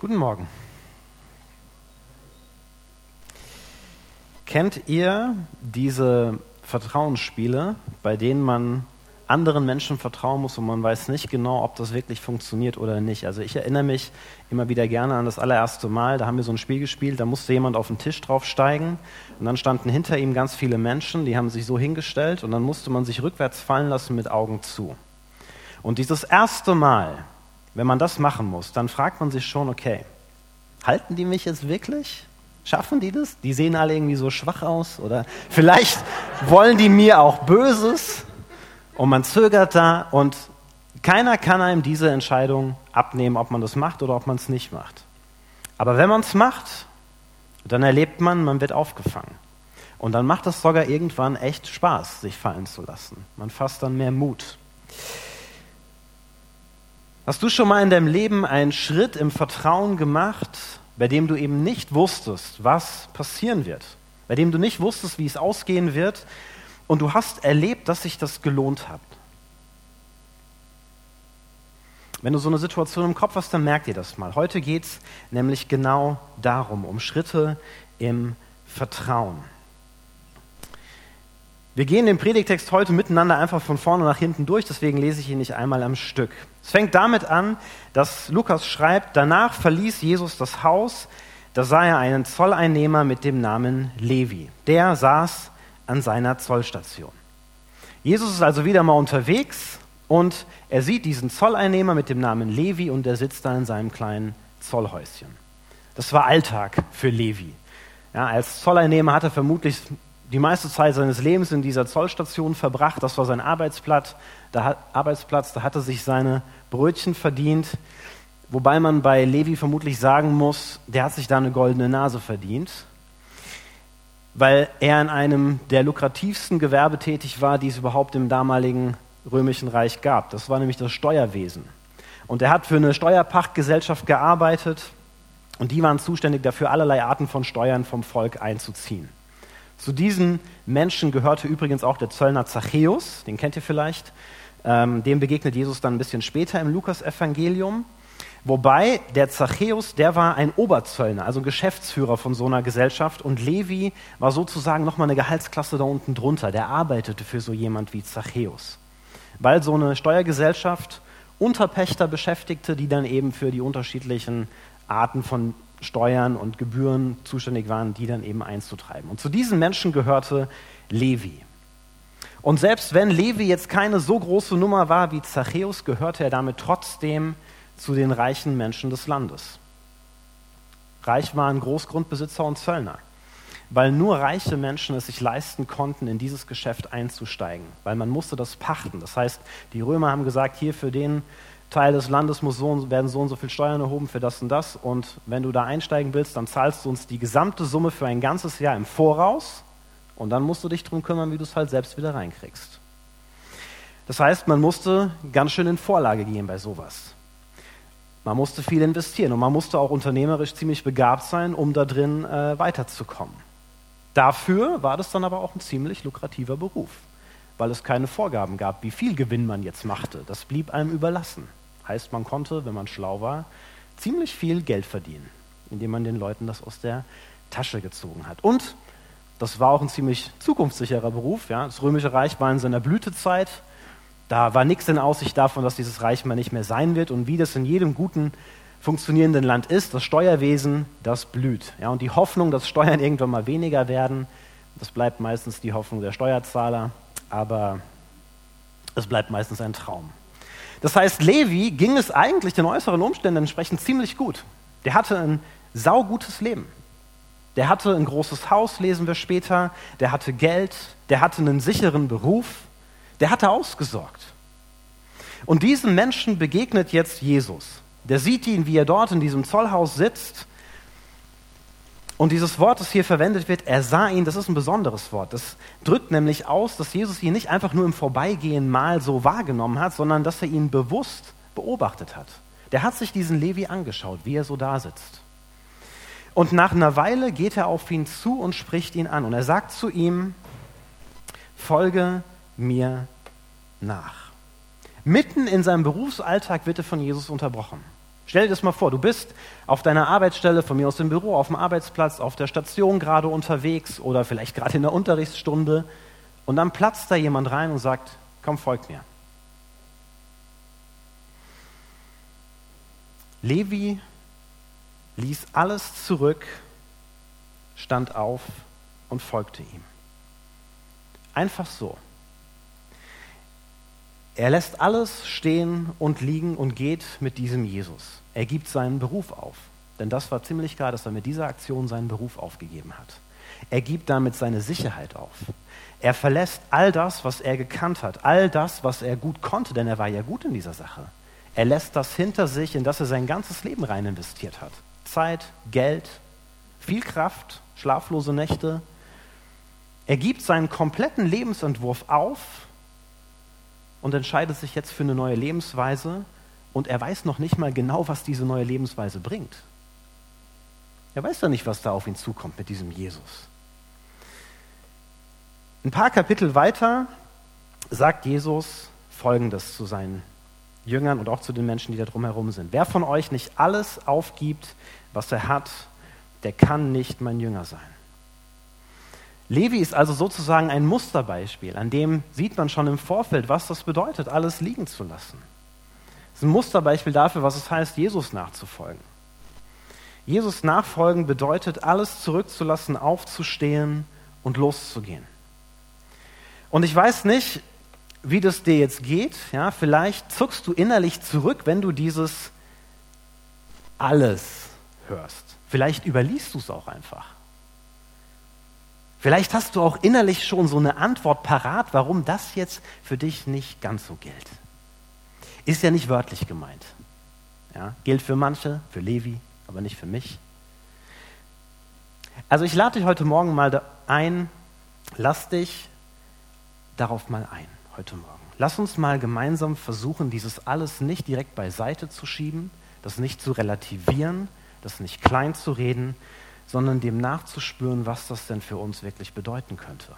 Guten Morgen. Kennt ihr diese Vertrauensspiele, bei denen man anderen Menschen vertrauen muss und man weiß nicht genau, ob das wirklich funktioniert oder nicht. Also ich erinnere mich immer wieder gerne an das allererste Mal, da haben wir so ein Spiel gespielt, da musste jemand auf den Tisch draufsteigen und dann standen hinter ihm ganz viele Menschen, die haben sich so hingestellt und dann musste man sich rückwärts fallen lassen mit Augen zu. Und dieses erste Mal, wenn man das machen muss, dann fragt man sich schon, okay, halten die mich jetzt wirklich? Schaffen die das? Die sehen alle irgendwie so schwach aus oder vielleicht wollen die mir auch Böses und man zögert da und keiner kann einem diese Entscheidung abnehmen, ob man das macht oder ob man es nicht macht. Aber wenn man es macht, dann erlebt man, man wird aufgefangen. Und dann macht es sogar irgendwann echt Spaß, sich fallen zu lassen. Man fasst dann mehr Mut. Hast du schon mal in deinem Leben einen Schritt im Vertrauen gemacht, bei dem du eben nicht wusstest, was passieren wird? Bei dem du nicht wusstest, wie es ausgehen wird und du hast erlebt, dass sich das gelohnt hat? Wenn du so eine Situation im Kopf hast, dann merk dir das mal. Heute geht es nämlich genau darum, um Schritte im Vertrauen. Wir gehen den Predigtext heute miteinander einfach von vorne nach hinten durch, deswegen lese ich ihn nicht einmal am Stück. Es fängt damit an, dass Lukas schreibt, danach verließ Jesus das Haus, da sah er einen Zolleinnehmer mit dem Namen Levi. Der saß an seiner Zollstation. Jesus ist also wieder mal unterwegs und er sieht diesen Zolleinnehmer mit dem Namen Levi und der sitzt da in seinem kleinen Zollhäuschen. Das war Alltag für Levi. Ja, als Zolleinnehmer hat er vermutlich die meiste Zeit seines Lebens in dieser Zollstation verbracht. Das war sein Arbeitsplatz. Da Arbeitsplatz, da hatte sich seine Brötchen verdient. Wobei man bei Levi vermutlich sagen muss, der hat sich da eine goldene Nase verdient, weil er in einem der lukrativsten Gewerbe tätig war, die es überhaupt im damaligen römischen Reich gab. Das war nämlich das Steuerwesen. Und er hat für eine Steuerpachtgesellschaft gearbeitet und die waren zuständig dafür, allerlei Arten von Steuern vom Volk einzuziehen. Zu diesen Menschen gehörte übrigens auch der Zöllner Zachäus, den kennt ihr vielleicht. Ähm, dem begegnet Jesus dann ein bisschen später im Lukasevangelium. Wobei der Zachäus, der war ein Oberzöllner, also Geschäftsführer von so einer Gesellschaft und Levi war sozusagen nochmal eine Gehaltsklasse da unten drunter. Der arbeitete für so jemand wie Zachäus. Weil so eine Steuergesellschaft Unterpächter beschäftigte, die dann eben für die unterschiedlichen Arten von Steuern und Gebühren zuständig waren, die dann eben einzutreiben. Und zu diesen Menschen gehörte Levi. Und selbst wenn Levi jetzt keine so große Nummer war wie Zachäus, gehörte er damit trotzdem zu den reichen Menschen des Landes. Reich waren Großgrundbesitzer und Zöllner, weil nur reiche Menschen es sich leisten konnten, in dieses Geschäft einzusteigen, weil man musste das pachten. Das heißt, die Römer haben gesagt, hier für den Teil des Landes muss so, werden so und so viel Steuern erhoben für das und das. Und wenn du da einsteigen willst, dann zahlst du uns die gesamte Summe für ein ganzes Jahr im Voraus. Und dann musst du dich darum kümmern, wie du es halt selbst wieder reinkriegst. Das heißt, man musste ganz schön in Vorlage gehen bei sowas. Man musste viel investieren und man musste auch unternehmerisch ziemlich begabt sein, um da drin äh, weiterzukommen. Dafür war das dann aber auch ein ziemlich lukrativer Beruf, weil es keine Vorgaben gab, wie viel Gewinn man jetzt machte. Das blieb einem überlassen. Heißt, man konnte, wenn man schlau war, ziemlich viel Geld verdienen, indem man den Leuten das aus der Tasche gezogen hat. Und das war auch ein ziemlich zukunftssicherer Beruf. Ja. Das Römische Reich war in seiner Blütezeit. Da war nichts in Aussicht davon, dass dieses Reich mal nicht mehr sein wird. Und wie das in jedem guten, funktionierenden Land ist, das Steuerwesen, das blüht. Ja, und die Hoffnung, dass Steuern irgendwann mal weniger werden, das bleibt meistens die Hoffnung der Steuerzahler. Aber es bleibt meistens ein Traum. Das heißt, Levi ging es eigentlich den äußeren Umständen entsprechend ziemlich gut. Der hatte ein saugutes Leben. Der hatte ein großes Haus, lesen wir später. Der hatte Geld. Der hatte einen sicheren Beruf. Der hatte ausgesorgt. Und diesem Menschen begegnet jetzt Jesus. Der sieht ihn, wie er dort in diesem Zollhaus sitzt und dieses Wort, das hier verwendet wird, er sah ihn, das ist ein besonderes Wort. Das drückt nämlich aus, dass Jesus ihn nicht einfach nur im Vorbeigehen mal so wahrgenommen hat, sondern dass er ihn bewusst beobachtet hat. Der hat sich diesen Levi angeschaut, wie er so da sitzt. Und nach einer Weile geht er auf ihn zu und spricht ihn an. Und er sagt zu ihm, folge mir nach. Mitten in seinem Berufsalltag wird er von Jesus unterbrochen. Stell dir das mal vor, du bist auf deiner Arbeitsstelle, von mir aus im Büro, auf dem Arbeitsplatz, auf der Station gerade unterwegs oder vielleicht gerade in der Unterrichtsstunde und dann platzt da jemand rein und sagt, komm, folg mir. Levi ließ alles zurück, stand auf und folgte ihm. Einfach so. Er lässt alles stehen und liegen und geht mit diesem Jesus. Er gibt seinen Beruf auf. Denn das war ziemlich klar, dass er mit dieser Aktion seinen Beruf aufgegeben hat. Er gibt damit seine Sicherheit auf. Er verlässt all das, was er gekannt hat, all das, was er gut konnte, denn er war ja gut in dieser Sache. Er lässt das hinter sich, in das er sein ganzes Leben rein investiert hat. Zeit, Geld, viel Kraft, schlaflose Nächte. Er gibt seinen kompletten Lebensentwurf auf und entscheidet sich jetzt für eine neue Lebensweise und er weiß noch nicht mal genau, was diese neue Lebensweise bringt. Er weiß ja nicht, was da auf ihn zukommt mit diesem Jesus. Ein paar Kapitel weiter sagt Jesus Folgendes zu seinen Jüngern und auch zu den Menschen, die da drumherum sind. Wer von euch nicht alles aufgibt, was er hat, der kann nicht mein Jünger sein. Levi ist also sozusagen ein Musterbeispiel, an dem sieht man schon im Vorfeld, was das bedeutet, alles liegen zu lassen. Es ist ein Musterbeispiel dafür, was es heißt, Jesus nachzufolgen. Jesus nachfolgen bedeutet, alles zurückzulassen, aufzustehen und loszugehen. Und ich weiß nicht, wie das dir jetzt geht. Ja, vielleicht zuckst du innerlich zurück, wenn du dieses alles hörst. Vielleicht überliest du es auch einfach. Vielleicht hast du auch innerlich schon so eine Antwort parat, warum das jetzt für dich nicht ganz so gilt. Ist ja nicht wörtlich gemeint. Ja, gilt für manche, für Levi, aber nicht für mich. Also ich lade dich heute Morgen mal ein, lass dich darauf mal ein, heute Morgen. Lass uns mal gemeinsam versuchen, dieses alles nicht direkt beiseite zu schieben, das nicht zu relativieren, das nicht klein zu reden, sondern dem nachzuspüren, was das denn für uns wirklich bedeuten könnte.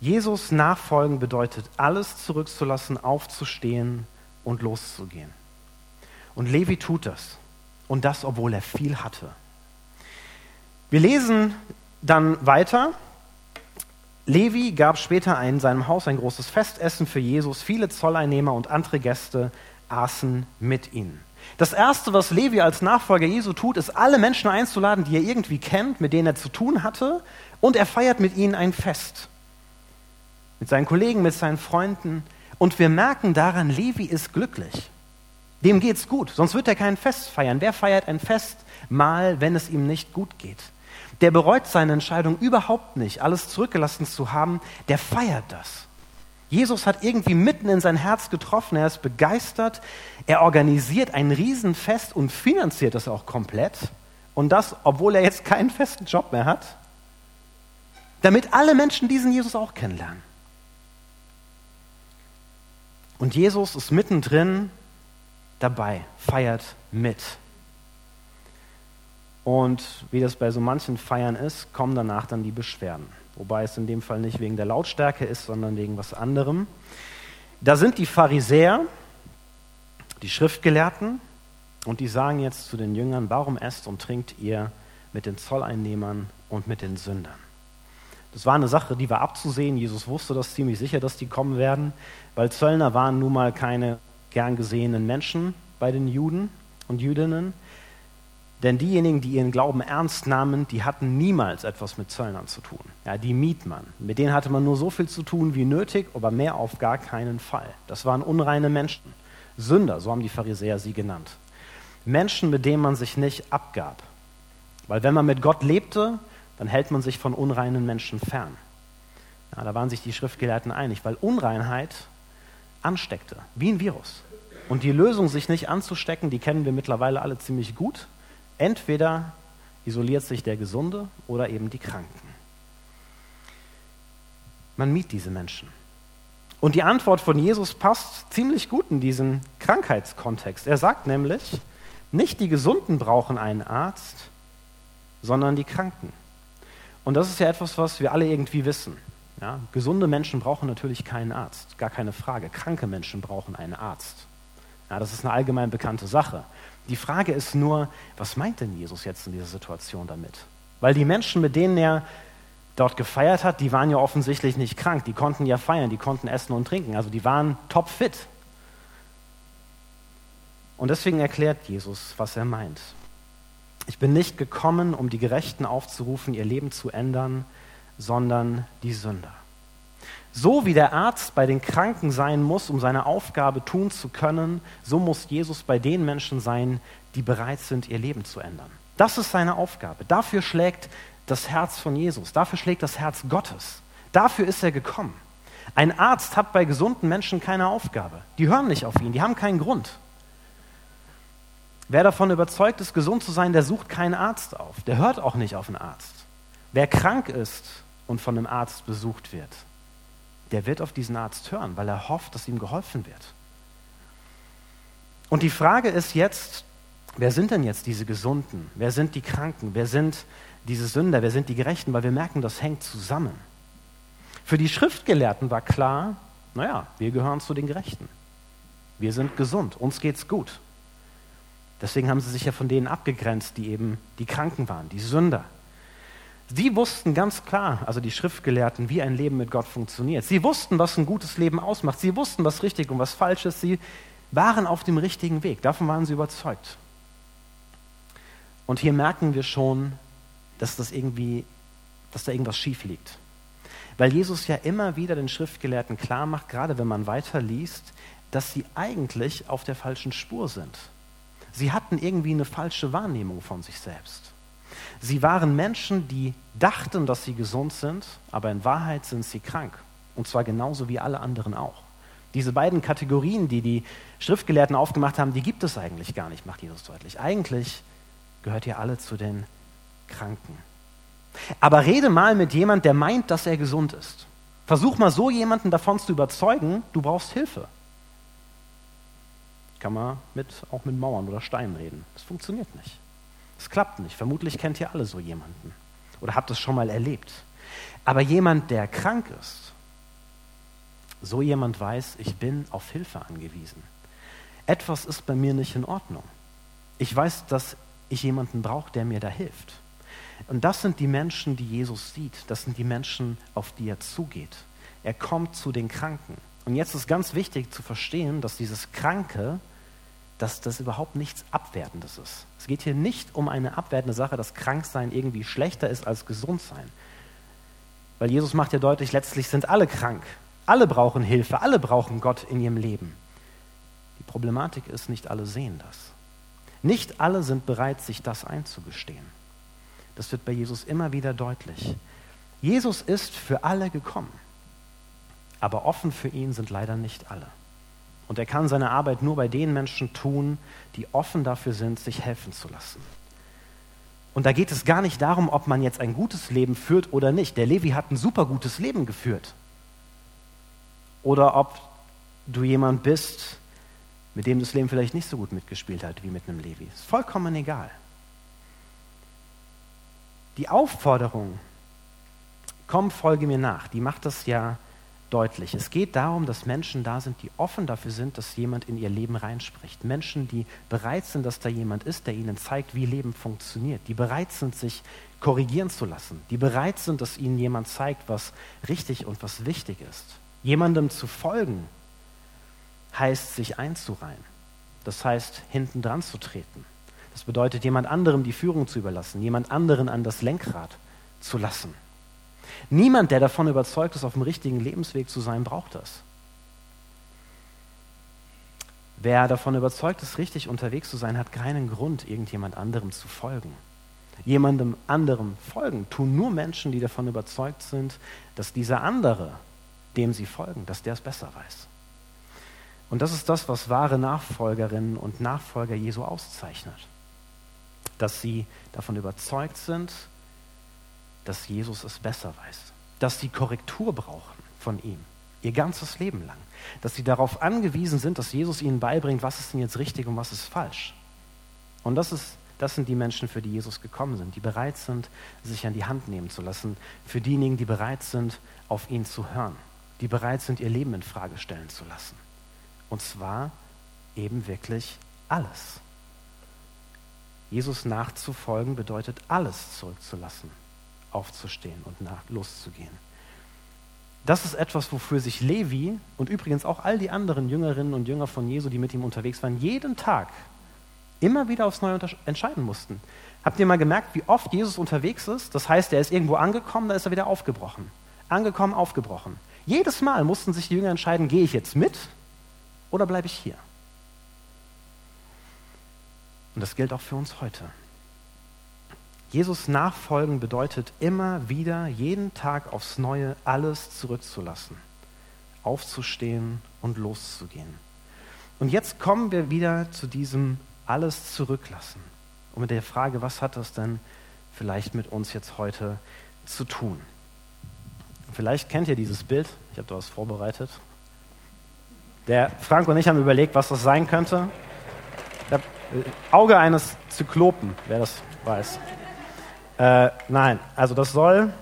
Jesus nachfolgen bedeutet, alles zurückzulassen, aufzustehen und loszugehen. Und Levi tut das. Und das, obwohl er viel hatte. Wir lesen dann weiter. Levi gab später in seinem Haus ein großes Festessen für Jesus. Viele Zolleinnehmer und andere Gäste aßen mit ihnen. Das Erste, was Levi als Nachfolger Jesu tut, ist, alle Menschen einzuladen, die er irgendwie kennt, mit denen er zu tun hatte, und er feiert mit ihnen ein Fest. Mit seinen Kollegen, mit seinen Freunden. Und wir merken daran, Levi ist glücklich. Dem geht's gut, sonst wird er kein Fest feiern. Wer feiert ein Fest mal, wenn es ihm nicht gut geht? Der bereut seine Entscheidung überhaupt nicht, alles zurückgelassen zu haben, der feiert das. Jesus hat irgendwie mitten in sein Herz getroffen, er ist begeistert, er organisiert ein Riesenfest und finanziert es auch komplett. Und das, obwohl er jetzt keinen festen Job mehr hat, damit alle Menschen diesen Jesus auch kennenlernen. Und Jesus ist mittendrin dabei, feiert mit. Und wie das bei so manchen Feiern ist, kommen danach dann die Beschwerden. Wobei es in dem Fall nicht wegen der Lautstärke ist, sondern wegen was anderem. Da sind die Pharisäer, die Schriftgelehrten, und die sagen jetzt zu den Jüngern, warum esst und trinkt ihr mit den Zolleinnehmern und mit den Sündern? Das war eine Sache, die war abzusehen. Jesus wusste das ziemlich sicher, dass die kommen werden, weil Zöllner waren nun mal keine gern gesehenen Menschen bei den Juden und Jüdinnen. Denn diejenigen, die ihren Glauben ernst nahmen, die hatten niemals etwas mit Zöllnern zu tun. Ja, die Mietmann. Mit denen hatte man nur so viel zu tun wie nötig, aber mehr auf gar keinen Fall. Das waren unreine Menschen. Sünder, so haben die Pharisäer sie genannt. Menschen, mit denen man sich nicht abgab. Weil wenn man mit Gott lebte, dann hält man sich von unreinen Menschen fern. Ja, da waren sich die Schriftgelehrten einig, weil Unreinheit ansteckte, wie ein Virus. Und die Lösung, sich nicht anzustecken, die kennen wir mittlerweile alle ziemlich gut. Entweder isoliert sich der Gesunde oder eben die Kranken. Man miet diese Menschen. Und die Antwort von Jesus passt ziemlich gut in diesen Krankheitskontext. Er sagt nämlich, nicht die Gesunden brauchen einen Arzt, sondern die Kranken. Und das ist ja etwas, was wir alle irgendwie wissen. Ja, gesunde Menschen brauchen natürlich keinen Arzt, gar keine Frage. Kranke Menschen brauchen einen Arzt. Ja, das ist eine allgemein bekannte Sache. Die Frage ist nur, was meint denn Jesus jetzt in dieser Situation damit? Weil die Menschen, mit denen er dort gefeiert hat, die waren ja offensichtlich nicht krank, die konnten ja feiern, die konnten essen und trinken, also die waren topfit. Und deswegen erklärt Jesus, was er meint. Ich bin nicht gekommen, um die Gerechten aufzurufen, ihr Leben zu ändern, sondern die Sünder. So wie der Arzt bei den Kranken sein muss, um seine Aufgabe tun zu können, so muss Jesus bei den Menschen sein, die bereit sind, ihr Leben zu ändern. Das ist seine Aufgabe. Dafür schlägt das Herz von Jesus, dafür schlägt das Herz Gottes. Dafür ist er gekommen. Ein Arzt hat bei gesunden Menschen keine Aufgabe. Die hören nicht auf ihn, die haben keinen Grund. Wer davon überzeugt ist, gesund zu sein, der sucht keinen Arzt auf. Der hört auch nicht auf einen Arzt. Wer krank ist und von einem Arzt besucht wird, der wird auf diesen Arzt hören, weil er hofft, dass ihm geholfen wird. Und die Frage ist jetzt, wer sind denn jetzt diese Gesunden? Wer sind die Kranken? Wer sind diese Sünder? Wer sind die Gerechten? Weil wir merken, das hängt zusammen. Für die Schriftgelehrten war klar, naja, wir gehören zu den Gerechten. Wir sind gesund, uns geht's gut. Deswegen haben sie sich ja von denen abgegrenzt, die eben die Kranken waren, die Sünder. Sie wussten ganz klar, also die Schriftgelehrten, wie ein Leben mit Gott funktioniert. Sie wussten, was ein gutes Leben ausmacht. Sie wussten, was richtig und was falsch ist. Sie waren auf dem richtigen Weg. Davon waren sie überzeugt. Und hier merken wir schon, dass das irgendwie, dass da irgendwas schief liegt. Weil Jesus ja immer wieder den Schriftgelehrten klar macht, gerade wenn man weiterliest, dass sie eigentlich auf der falschen Spur sind. Sie hatten irgendwie eine falsche Wahrnehmung von sich selbst. Sie waren Menschen, die dachten, dass sie gesund sind, aber in Wahrheit sind sie krank. Und zwar genauso wie alle anderen auch. Diese beiden Kategorien, die die Schriftgelehrten aufgemacht haben, die gibt es eigentlich gar nicht, macht Jesus deutlich. Eigentlich gehört ihr alle zu den Kranken. Aber rede mal mit jemandem, der meint, dass er gesund ist. Versuch mal so jemanden davon zu überzeugen, du brauchst Hilfe. Kann man mit, auch mit Mauern oder Steinen reden. Das funktioniert nicht. Es klappt nicht. Vermutlich kennt ihr alle so jemanden oder habt es schon mal erlebt. Aber jemand, der krank ist, so jemand weiß, ich bin auf Hilfe angewiesen. Etwas ist bei mir nicht in Ordnung. Ich weiß, dass ich jemanden brauche, der mir da hilft. Und das sind die Menschen, die Jesus sieht. Das sind die Menschen, auf die er zugeht. Er kommt zu den Kranken. Und jetzt ist ganz wichtig zu verstehen, dass dieses Kranke dass das überhaupt nichts Abwertendes ist. Es geht hier nicht um eine abwertende Sache, dass Kranksein irgendwie schlechter ist als Gesundsein. Weil Jesus macht ja deutlich, letztlich sind alle krank. Alle brauchen Hilfe, alle brauchen Gott in ihrem Leben. Die Problematik ist, nicht alle sehen das. Nicht alle sind bereit, sich das einzugestehen. Das wird bei Jesus immer wieder deutlich. Jesus ist für alle gekommen, aber offen für ihn sind leider nicht alle. Und er kann seine Arbeit nur bei den Menschen tun, die offen dafür sind, sich helfen zu lassen. Und da geht es gar nicht darum, ob man jetzt ein gutes Leben führt oder nicht. Der Levi hat ein super gutes Leben geführt. Oder ob du jemand bist, mit dem das Leben vielleicht nicht so gut mitgespielt hat wie mit einem Levi. Ist vollkommen egal. Die Aufforderung, komm, folge mir nach, die macht das ja deutlich. Es geht darum, dass Menschen da sind, die offen dafür sind, dass jemand in ihr Leben reinspricht. Menschen, die bereit sind, dass da jemand ist, der ihnen zeigt, wie Leben funktioniert. Die bereit sind, sich korrigieren zu lassen. Die bereit sind, dass ihnen jemand zeigt, was richtig und was wichtig ist. Jemandem zu folgen heißt, sich einzureihen. Das heißt, hinten dran zu treten. Das bedeutet, jemand anderem die Führung zu überlassen, jemand anderen an das Lenkrad zu lassen. Niemand, der davon überzeugt ist, auf dem richtigen Lebensweg zu sein, braucht das. Wer davon überzeugt ist, richtig unterwegs zu sein, hat keinen Grund, irgendjemand anderem zu folgen. Jemandem anderem folgen tun nur Menschen, die davon überzeugt sind, dass dieser andere, dem sie folgen, dass der es besser weiß. Und das ist das, was wahre Nachfolgerinnen und Nachfolger Jesu auszeichnet. Dass sie davon überzeugt sind, dass Jesus es besser weiß, dass sie Korrektur brauchen von ihm, ihr ganzes Leben lang, dass sie darauf angewiesen sind, dass Jesus ihnen beibringt, was ist denn jetzt richtig und was ist falsch. Und das, ist, das sind die Menschen, für die Jesus gekommen sind, die bereit sind, sich an die Hand nehmen zu lassen, für diejenigen, die bereit sind, auf ihn zu hören, die bereit sind, ihr Leben in Frage stellen zu lassen. Und zwar eben wirklich alles. Jesus nachzufolgen bedeutet alles zurückzulassen, aufzustehen und nach, loszugehen. Das ist etwas, wofür sich Levi und übrigens auch all die anderen Jüngerinnen und Jünger von Jesu, die mit ihm unterwegs waren, jeden Tag immer wieder aufs Neue entscheiden mussten. Habt ihr mal gemerkt, wie oft Jesus unterwegs ist? Das heißt, er ist irgendwo angekommen, da ist er wieder aufgebrochen. Angekommen, aufgebrochen. Jedes Mal mussten sich die Jünger entscheiden, gehe ich jetzt mit oder bleibe ich hier? Und das gilt auch für uns heute. Jesus nachfolgen bedeutet immer wieder, jeden Tag aufs Neue alles zurückzulassen, aufzustehen und loszugehen. Und jetzt kommen wir wieder zu diesem alles zurücklassen. Und mit der Frage, was hat das denn vielleicht mit uns jetzt heute zu tun? Vielleicht kennt ihr dieses Bild, ich habe da was vorbereitet. Der Frank und ich haben überlegt, was das sein könnte. Das Auge eines Zyklopen, wer das weiß. Äh, nein, also das soll,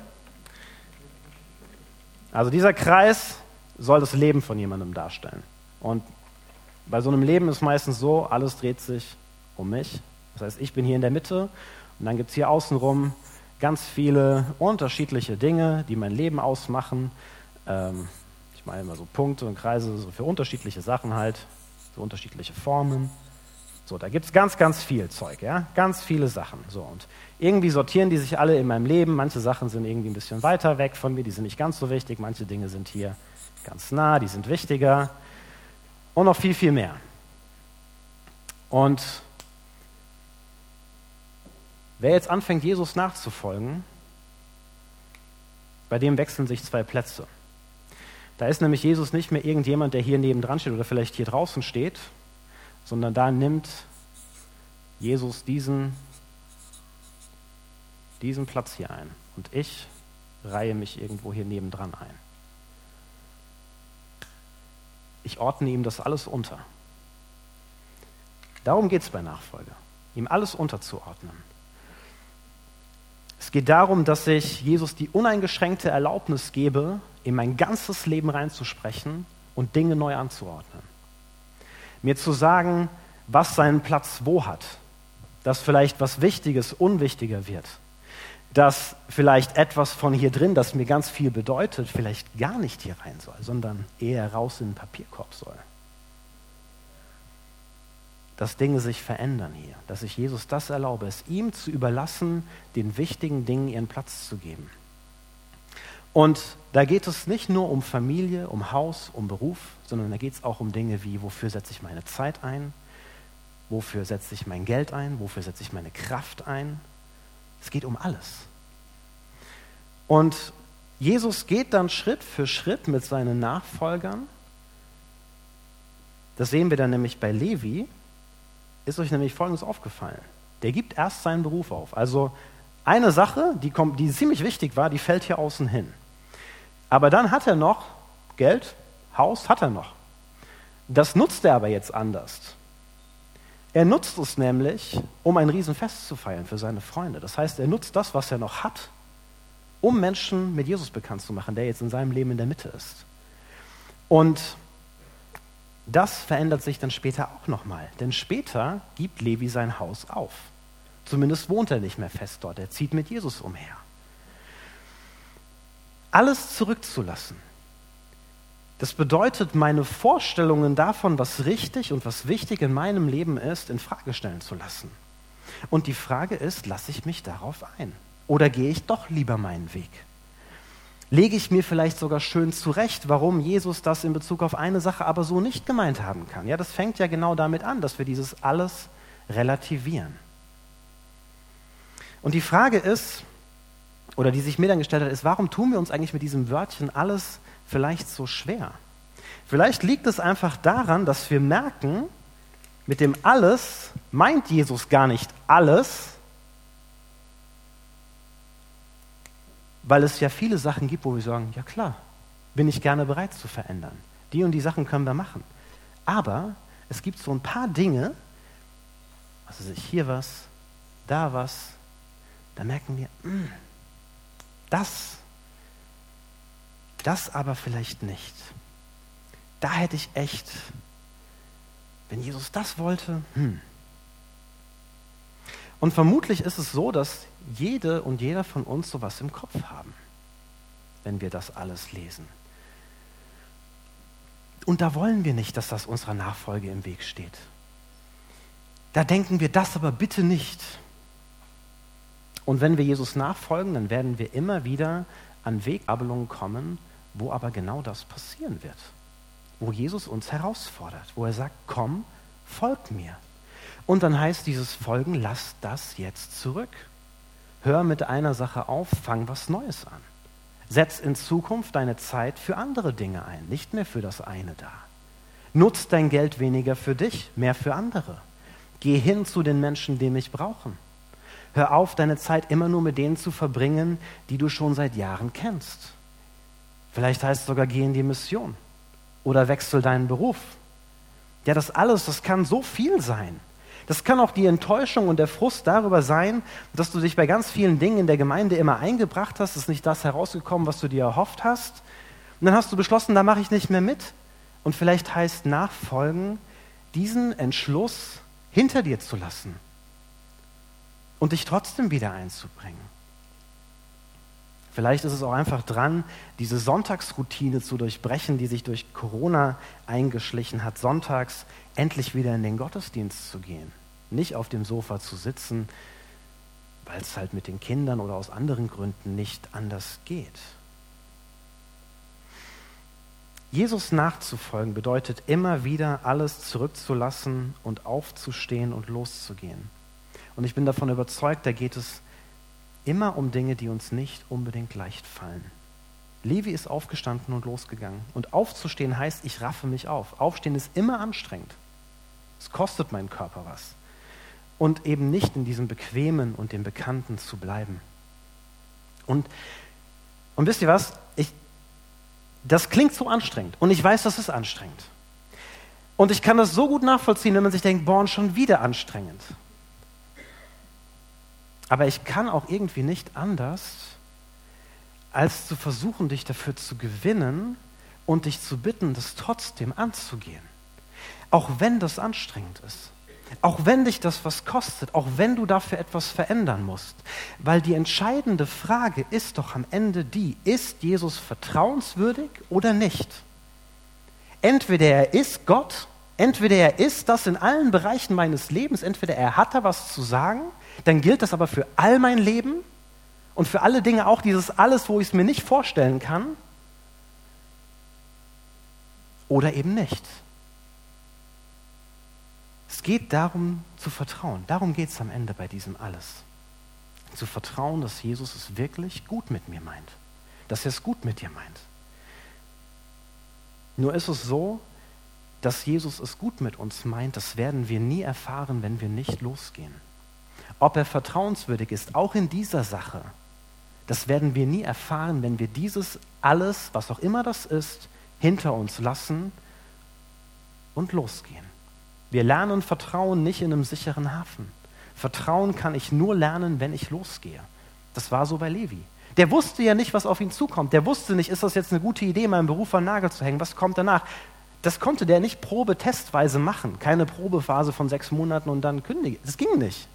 also dieser Kreis soll das Leben von jemandem darstellen. Und bei so einem Leben ist meistens so, alles dreht sich um mich. Das heißt, ich bin hier in der Mitte und dann gibt es hier außenrum ganz viele unterschiedliche Dinge, die mein Leben ausmachen. Ähm, ich meine immer so Punkte und Kreise so für unterschiedliche Sachen halt, so unterschiedliche Formen. So, da gibt es ganz, ganz viel Zeug, ja, ganz viele Sachen. So, und irgendwie sortieren die sich alle in meinem Leben. Manche Sachen sind irgendwie ein bisschen weiter weg von mir, die sind nicht ganz so wichtig. Manche Dinge sind hier ganz nah, die sind wichtiger. Und noch viel, viel mehr. Und wer jetzt anfängt, Jesus nachzufolgen, bei dem wechseln sich zwei Plätze. Da ist nämlich Jesus nicht mehr irgendjemand, der hier nebendran steht oder vielleicht hier draußen steht, sondern da nimmt Jesus diesen, diesen Platz hier ein. Und ich reihe mich irgendwo hier nebendran ein. Ich ordne ihm das alles unter. Darum geht es bei Nachfolge, ihm alles unterzuordnen. Es geht darum, dass ich Jesus die uneingeschränkte Erlaubnis gebe, in mein ganzes Leben reinzusprechen und Dinge neu anzuordnen mir zu sagen, was seinen Platz wo hat, dass vielleicht was Wichtiges unwichtiger wird, dass vielleicht etwas von hier drin, das mir ganz viel bedeutet, vielleicht gar nicht hier rein soll, sondern eher raus in den Papierkorb soll. Dass Dinge sich verändern hier, dass ich Jesus das erlaube, es ihm zu überlassen, den wichtigen Dingen ihren Platz zu geben. Und da geht es nicht nur um Familie, um Haus, um Beruf, sondern da geht es auch um Dinge wie, wofür setze ich meine Zeit ein, wofür setze ich mein Geld ein, wofür setze ich meine Kraft ein. Es geht um alles. Und Jesus geht dann Schritt für Schritt mit seinen Nachfolgern. Das sehen wir dann nämlich bei Levi. Ist euch nämlich Folgendes aufgefallen. Der gibt erst seinen Beruf auf. Also eine Sache, die, kommt, die ziemlich wichtig war, die fällt hier außen hin. Aber dann hat er noch Geld, Haus hat er noch. Das nutzt er aber jetzt anders. Er nutzt es nämlich, um ein Riesenfest zu feiern für seine Freunde. Das heißt, er nutzt das, was er noch hat, um Menschen mit Jesus bekannt zu machen, der jetzt in seinem Leben in der Mitte ist. Und das verändert sich dann später auch nochmal. Denn später gibt Levi sein Haus auf. Zumindest wohnt er nicht mehr fest dort. Er zieht mit Jesus umher alles zurückzulassen. Das bedeutet, meine Vorstellungen davon, was richtig und was wichtig in meinem Leben ist, in Frage stellen zu lassen. Und die Frage ist, lasse ich mich darauf ein? Oder gehe ich doch lieber meinen Weg? Lege ich mir vielleicht sogar schön zurecht, warum Jesus das in Bezug auf eine Sache aber so nicht gemeint haben kann? Ja, das fängt ja genau damit an, dass wir dieses alles relativieren. Und die Frage ist, oder die sich mir dann gestellt hat, ist, warum tun wir uns eigentlich mit diesem Wörtchen alles vielleicht so schwer? Vielleicht liegt es einfach daran, dass wir merken, mit dem alles meint Jesus gar nicht alles, weil es ja viele Sachen gibt, wo wir sagen, ja klar, bin ich gerne bereit zu verändern. Die und die Sachen können wir machen. Aber es gibt so ein paar Dinge, also sich hier was, da was, da merken wir, hm, das, das aber vielleicht nicht. Da hätte ich echt, Wenn Jesus das wollte, hm. Und vermutlich ist es so, dass jede und jeder von uns sowas im Kopf haben, wenn wir das alles lesen. Und da wollen wir nicht, dass das unserer Nachfolge im Weg steht. Da denken wir das aber bitte nicht. Und wenn wir Jesus nachfolgen, dann werden wir immer wieder an Wegabelungen kommen, wo aber genau das passieren wird. Wo Jesus uns herausfordert, wo er sagt, komm, folg mir. Und dann heißt dieses Folgen, lass das jetzt zurück. Hör mit einer Sache auf, fang was Neues an. Setz in Zukunft deine Zeit für andere Dinge ein, nicht mehr für das eine da. Nutz dein Geld weniger für dich, mehr für andere. Geh hin zu den Menschen, die mich brauchen. Hör auf, deine Zeit immer nur mit denen zu verbringen, die du schon seit Jahren kennst. Vielleicht heißt es sogar, geh in die Mission oder wechsel deinen Beruf. Ja, das alles, das kann so viel sein. Das kann auch die Enttäuschung und der Frust darüber sein, dass du dich bei ganz vielen Dingen in der Gemeinde immer eingebracht hast, ist nicht das herausgekommen, was du dir erhofft hast. Und dann hast du beschlossen, da mache ich nicht mehr mit. Und vielleicht heißt Nachfolgen, diesen Entschluss hinter dir zu lassen und dich trotzdem wieder einzubringen. Vielleicht ist es auch einfach dran, diese Sonntagsroutine zu durchbrechen, die sich durch Corona eingeschlichen hat, sonntags endlich wieder in den Gottesdienst zu gehen. Nicht auf dem Sofa zu sitzen, weil es halt mit den Kindern oder aus anderen Gründen nicht anders geht. Jesus nachzufolgen bedeutet immer wieder alles zurückzulassen und aufzustehen und loszugehen. Und ich bin davon überzeugt, da geht es immer um Dinge, die uns nicht unbedingt leicht fallen. Levi ist aufgestanden und losgegangen. Und aufzustehen heißt, ich raffe mich auf. Aufstehen ist immer anstrengend. Es kostet meinen Körper was. Und eben nicht in diesem Bequemen und dem Bekannten zu bleiben. Und, und wisst ihr was? Ich, das klingt so anstrengend. Und ich weiß, das ist anstrengend. Und ich kann das so gut nachvollziehen, wenn man sich denkt, boah, schon wieder anstrengend. Aber ich kann auch irgendwie nicht anders, als zu versuchen, dich dafür zu gewinnen und dich zu bitten, das trotzdem anzugehen. Auch wenn das anstrengend ist. Auch wenn dich das was kostet, auch wenn du dafür etwas verändern musst. Weil die entscheidende Frage ist doch am Ende die, ist Jesus vertrauenswürdig oder nicht? Entweder er ist Gott, entweder er ist das in allen Bereichen meines Lebens, entweder er hat da was zu sagen, dann gilt das aber für all mein Leben und für alle Dinge auch dieses alles, wo ich es mir nicht vorstellen kann, oder eben nicht. Es geht darum zu vertrauen. Darum geht es am Ende bei diesem alles. Zu vertrauen, dass Jesus es wirklich gut mit mir meint. Dass er es gut mit dir meint. Nur ist es so, dass Jesus es gut mit uns meint, das werden wir nie erfahren, wenn wir nicht losgehen. Ob er vertrauenswürdig ist, auch in dieser Sache, das werden wir nie erfahren, wenn wir dieses alles, was auch immer das ist, hinter uns lassen und losgehen. Wir lernen Vertrauen nicht in einem sicheren Hafen. Vertrauen kann ich nur lernen, wenn ich losgehe. Das war so bei Levi. Der wusste ja nicht, was auf ihn zukommt. Der wusste nicht, ist das jetzt eine gute Idee, meinen Beruf an Nagel zu hängen? Was kommt danach? Das konnte der nicht probetestweise machen. Keine Probephase von sechs Monaten und dann kündigen. Das ging nicht.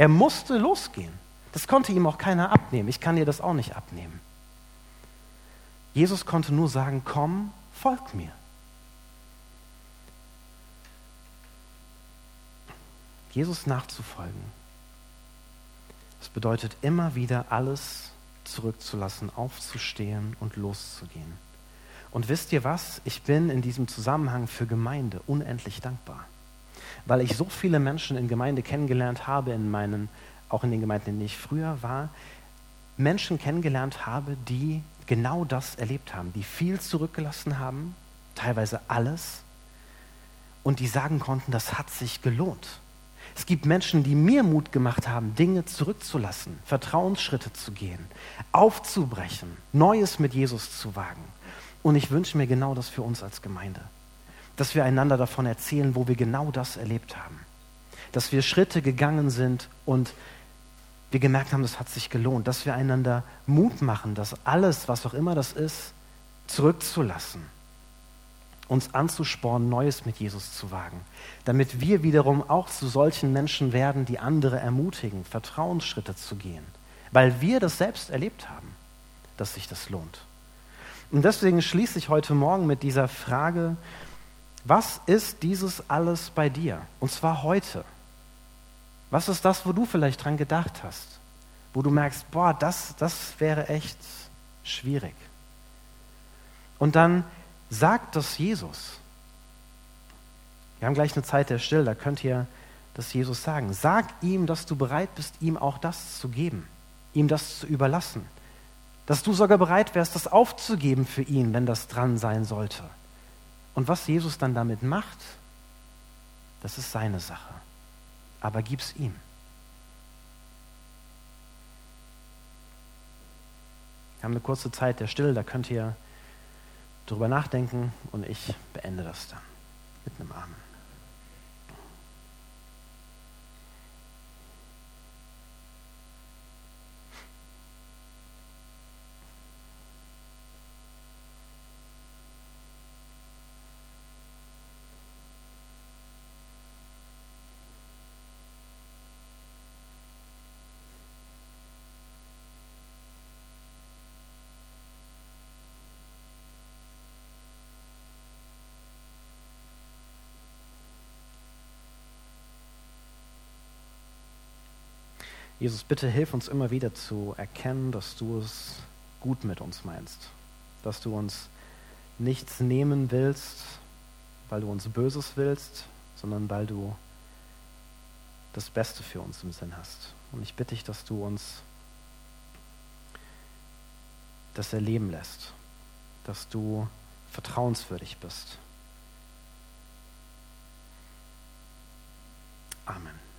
Er musste losgehen. Das konnte ihm auch keiner abnehmen. Ich kann dir das auch nicht abnehmen. Jesus konnte nur sagen, komm, folg mir. Jesus nachzufolgen, das bedeutet immer wieder alles zurückzulassen, aufzustehen und loszugehen. Und wisst ihr was? Ich bin in diesem Zusammenhang für Gemeinde unendlich dankbar, weil ich so viele Menschen in Gemeinde kennengelernt habe, in meinen, auch in den Gemeinden, in denen ich früher war, Menschen kennengelernt habe, die genau das erlebt haben, die viel zurückgelassen haben, teilweise alles, und die sagen konnten, das hat sich gelohnt. Es gibt Menschen, die mir Mut gemacht haben, Dinge zurückzulassen, Vertrauensschritte zu gehen, aufzubrechen, Neues mit Jesus zu wagen. Und ich wünsche mir genau das für uns als Gemeinde. Dass wir einander davon erzählen, wo wir genau das erlebt haben. Dass wir Schritte gegangen sind und wir gemerkt haben, das hat sich gelohnt. Dass wir einander Mut machen, dass alles, was auch immer das ist, zurückzulassen uns anzuspornen, Neues mit Jesus zu wagen, damit wir wiederum auch zu solchen Menschen werden, die andere ermutigen, Vertrauensschritte zu gehen, weil wir das selbst erlebt haben, dass sich das lohnt. Und deswegen schließe ich heute Morgen mit dieser Frage, was ist dieses alles bei dir? Und zwar heute. Was ist das, wo du vielleicht dran gedacht hast? Wo du merkst, boah, das, das wäre echt schwierig. Und dann sagt das Jesus. Wir haben gleich eine Zeit der Stille, da könnt ihr das Jesus sagen. Sag ihm, dass du bereit bist, ihm auch das zu geben, ihm das zu überlassen. Dass du sogar bereit wärst, das aufzugeben für ihn, wenn das dran sein sollte. Und was Jesus dann damit macht, das ist seine Sache. Aber gib's ihm. Wir haben eine kurze Zeit der Stille, da könnt ihr drüber nachdenken und ich beende das dann mit einem Amen. Jesus, bitte hilf uns immer wieder zu erkennen, dass du es gut mit uns meinst, dass du uns nichts nehmen willst, weil du uns Böses willst, sondern weil du das Beste für uns im Sinn hast. Und ich bitte dich, dass du uns das erleben lässt, dass du vertrauenswürdig bist. Amen.